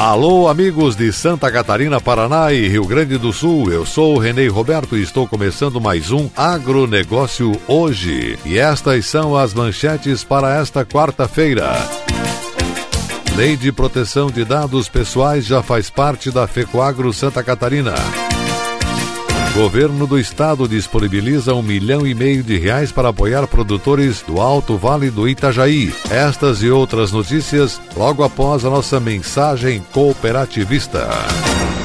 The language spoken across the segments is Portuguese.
Alô, amigos de Santa Catarina, Paraná e Rio Grande do Sul. Eu sou o Renê Roberto e estou começando mais um Agronegócio hoje. E estas são as manchetes para esta quarta-feira. Lei de proteção de dados pessoais já faz parte da FECOAGRO Santa Catarina. Governo do Estado disponibiliza um milhão e meio de reais para apoiar produtores do Alto Vale do Itajaí. Estas e outras notícias logo após a nossa mensagem cooperativista.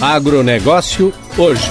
Agronegócio hoje.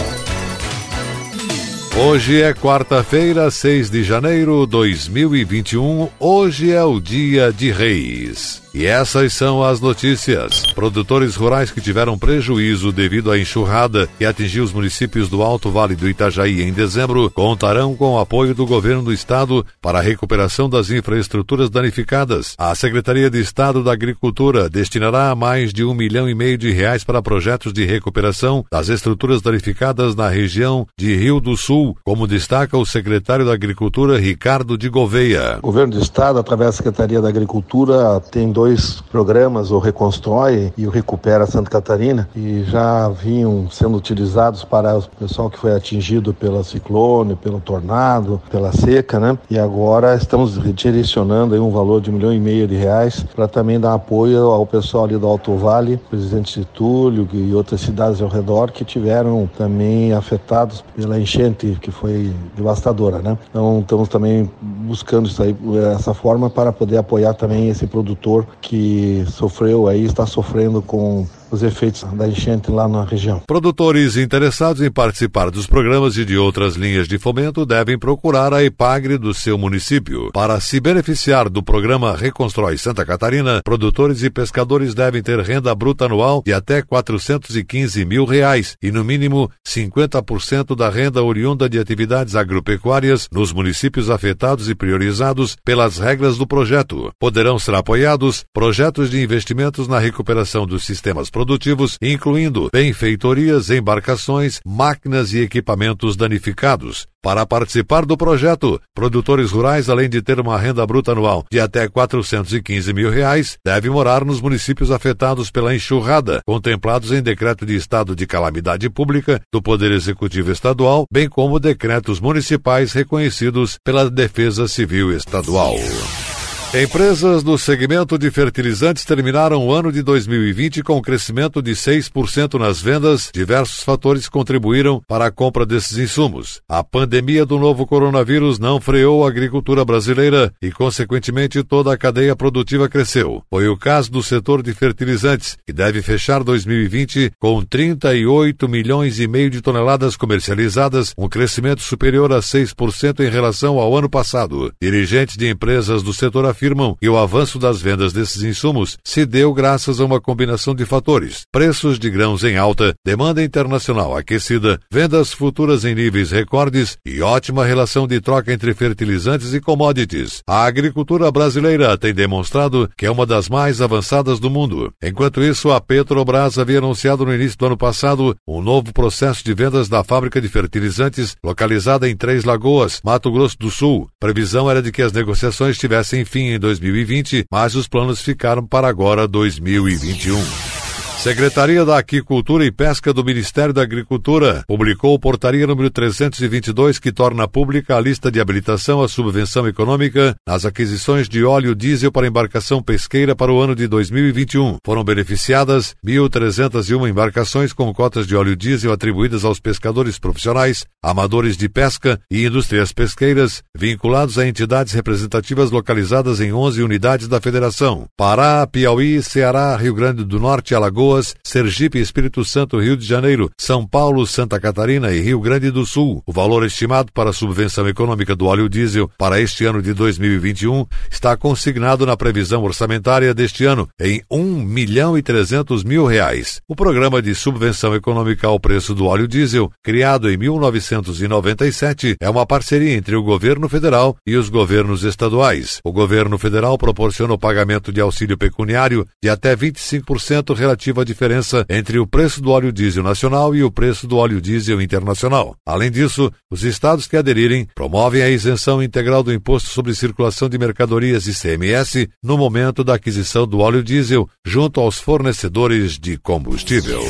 Hoje é quarta-feira, 6 de janeiro de 2021. Hoje é o dia de Reis. E essas são as notícias. Produtores rurais que tiveram prejuízo devido à enxurrada que atingiu os municípios do Alto Vale do Itajaí em dezembro contarão com o apoio do governo do estado para a recuperação das infraestruturas danificadas. A Secretaria de Estado da Agricultura destinará mais de um milhão e meio de reais para projetos de recuperação das estruturas danificadas na região de Rio do Sul, como destaca o secretário da Agricultura Ricardo de Gouveia. O governo do estado, através da Secretaria da Agricultura, tem dois programas, o Reconstrói e o Recupera Santa Catarina, e já vinham sendo utilizados para o pessoal que foi atingido pela ciclone, pelo tornado, pela seca, né? E agora estamos direcionando aí um valor de um milhão e meio de reais para também dar apoio ao pessoal ali do Alto Vale, Presidente Túlio e outras cidades ao redor que tiveram também afetados pela enchente que foi devastadora, né? Então estamos também buscando isso aí, essa forma para poder apoiar também esse produtor que sofreu aí, está sofrendo com os efeitos da enchente lá na região. Produtores interessados em participar dos programas e de outras linhas de fomento devem procurar a EPAGRE do seu município. Para se beneficiar do programa Reconstrói Santa Catarina, produtores e pescadores devem ter renda bruta anual de até 415 mil reais e, no mínimo, 50% da renda oriunda de atividades agropecuárias nos municípios afetados e priorizados pelas regras do projeto. Poderão ser apoiados projetos de investimentos na recuperação dos sistemas produtivos, incluindo benfeitorias, embarcações, máquinas e equipamentos danificados. Para participar do projeto, produtores rurais, além de ter uma renda bruta anual de até 415 mil reais, devem morar nos municípios afetados pela enxurrada, contemplados em decreto de estado de calamidade pública do Poder Executivo Estadual, bem como decretos municipais reconhecidos pela Defesa Civil Estadual. Empresas do segmento de fertilizantes terminaram o ano de 2020 com um crescimento de 6% nas vendas. Diversos fatores contribuíram para a compra desses insumos. A pandemia do novo coronavírus não freou a agricultura brasileira e, consequentemente, toda a cadeia produtiva cresceu. Foi o caso do setor de fertilizantes, que deve fechar 2020 com 38 milhões e meio de toneladas comercializadas, um crescimento superior a 6% em relação ao ano passado. Dirigentes de empresas do setor afirmam que o avanço das vendas desses insumos se deu graças a uma combinação de fatores: preços de grãos em alta, demanda internacional aquecida, vendas futuras em níveis recordes e ótima relação de troca entre fertilizantes e commodities. A agricultura brasileira tem demonstrado que é uma das mais avançadas do mundo. Enquanto isso, a Petrobras havia anunciado no início do ano passado um novo processo de vendas da fábrica de fertilizantes localizada em Três Lagoas, Mato Grosso do Sul. Previsão era de que as negociações tivessem fim em 2020, mas os planos ficaram para agora 2021. Secretaria da Aquicultura e Pesca do Ministério da Agricultura publicou portaria número 322 que torna pública a lista de habilitação à subvenção econômica nas aquisições de óleo diesel para embarcação pesqueira para o ano de 2021. Foram beneficiadas 1.301 embarcações com cotas de óleo diesel atribuídas aos pescadores profissionais, amadores de pesca e indústrias pesqueiras vinculados a entidades representativas localizadas em 11 unidades da Federação: Pará, Piauí, Ceará, Rio Grande do Norte, Alagoas Alagoas, Sergipe, Espírito Santo, Rio de Janeiro, São Paulo, Santa Catarina e Rio Grande do Sul. O valor estimado para a subvenção econômica do óleo diesel para este ano de 2021 está consignado na previsão orçamentária deste ano em 1 milhão e 300 mil reais. O programa de subvenção econômica ao preço do óleo diesel, criado em 1997, é uma parceria entre o governo federal e os governos estaduais. O governo federal proporciona o pagamento de auxílio pecuniário de até 25% relativo à diferença entre o preço do óleo diesel nacional e o preço do óleo diesel internacional. Além disso, os estados que aderirem promovem a isenção integral do imposto sobre circulação de mercadorias ICMS no momento da aquisição do óleo diesel junto aos fornecedores de combustível.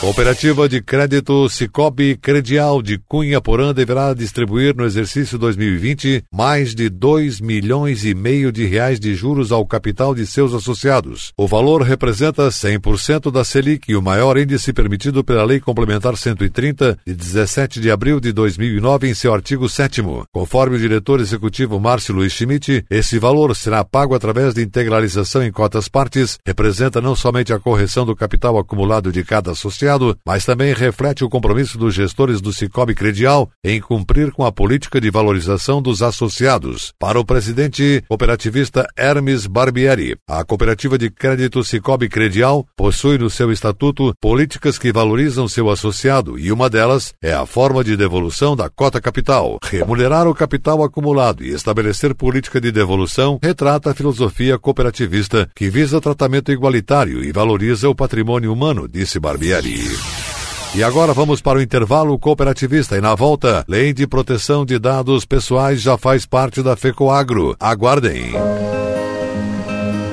Cooperativa de Crédito Cicobi Credial de Cunha Porã deverá distribuir no exercício 2020 mais de 2 milhões e meio de reais de juros ao capital de seus associados. O valor representa 100% da Selic, o maior índice permitido pela Lei Complementar 130 de 17 de abril de 2009 em seu artigo 7 Conforme o diretor executivo Márcio Luiz Schmidt, esse valor será pago através de integralização em cotas partes, representa não somente a correção do capital acumulado de cada associado, mas também reflete o compromisso dos gestores do Cicobi Credial em cumprir com a política de valorização dos associados. Para o presidente cooperativista Hermes Barbieri, a cooperativa de crédito Cicobi Credial possui no seu estatuto políticas que valorizam seu associado e uma delas é a forma de devolução da cota capital. Remunerar o capital acumulado e estabelecer política de devolução retrata a filosofia cooperativista que visa tratamento igualitário e valoriza o patrimônio humano, disse Barbieri. E agora vamos para o intervalo cooperativista e na volta, Lei de Proteção de Dados Pessoais já faz parte da FECOAGRO. Aguardem.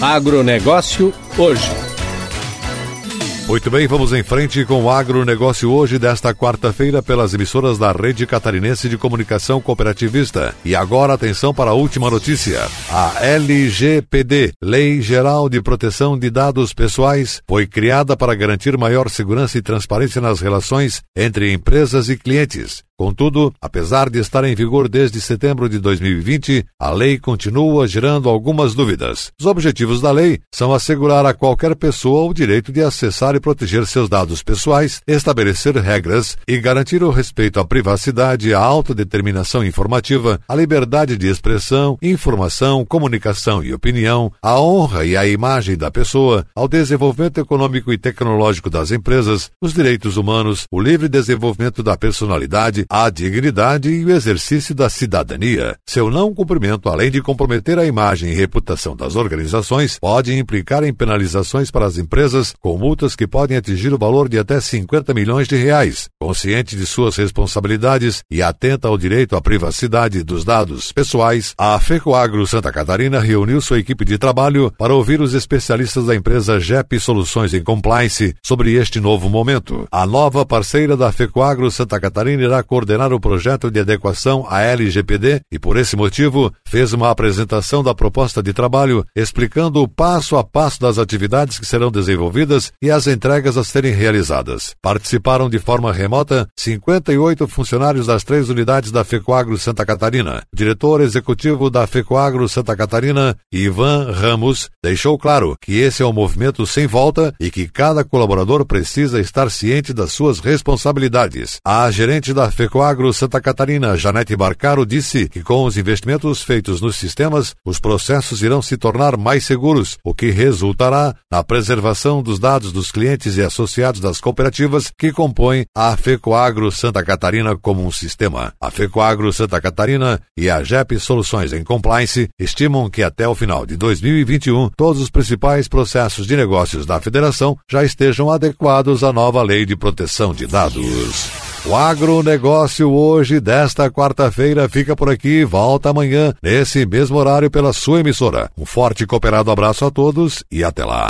Agronegócio hoje. Muito bem, vamos em frente com o agronegócio hoje desta quarta-feira pelas emissoras da Rede Catarinense de Comunicação Cooperativista. E agora atenção para a última notícia. A LGPD, Lei Geral de Proteção de Dados Pessoais, foi criada para garantir maior segurança e transparência nas relações entre empresas e clientes. Contudo, apesar de estar em vigor desde setembro de 2020, a lei continua gerando algumas dúvidas. Os objetivos da lei são assegurar a qualquer pessoa o direito de acessar e proteger seus dados pessoais, estabelecer regras e garantir o respeito à privacidade, à autodeterminação informativa, à liberdade de expressão, informação, comunicação e opinião, à honra e à imagem da pessoa, ao desenvolvimento econômico e tecnológico das empresas, os direitos humanos, o livre desenvolvimento da personalidade, a dignidade e o exercício da cidadania. Seu não cumprimento, além de comprometer a imagem e reputação das organizações, pode implicar em penalizações para as empresas com multas que podem atingir o valor de até 50 milhões de reais. Consciente de suas responsabilidades e atenta ao direito à privacidade dos dados pessoais, a FECOAGRO Santa Catarina reuniu sua equipe de trabalho para ouvir os especialistas da empresa JEP Soluções em Compliance sobre este novo momento. A nova parceira da FECOAGRO Santa Catarina irá coordenar o projeto de adequação à LGPD e, por esse motivo, fez uma apresentação da proposta de trabalho explicando o passo a passo das atividades que serão desenvolvidas e as entregas a serem realizadas. Participaram de forma remota 58 funcionários das três unidades da FECOAGRO Santa Catarina. O diretor executivo da FECOAGRO Santa Catarina, Ivan Ramos, deixou claro que esse é um movimento sem volta e que cada colaborador precisa estar ciente das suas responsabilidades. A gerente da FECOAGRO Santa Catarina, Janete Barcaro, disse que com os investimentos feitos nos sistemas, os processos irão se tornar mais seguros, o que resultará na preservação dos dados dos clientes e associados das cooperativas que compõem a FECOAGRO Santa Catarina como um sistema. A FECOAGRO Santa Catarina e a JEP Soluções em Compliance estimam que até o final de 2021 todos os principais processos de negócios da federação já estejam adequados à nova lei de proteção de dados. O agronegócio hoje, desta quarta-feira, fica por aqui. Volta amanhã, nesse mesmo horário, pela sua emissora. Um forte e cooperado abraço a todos e até lá.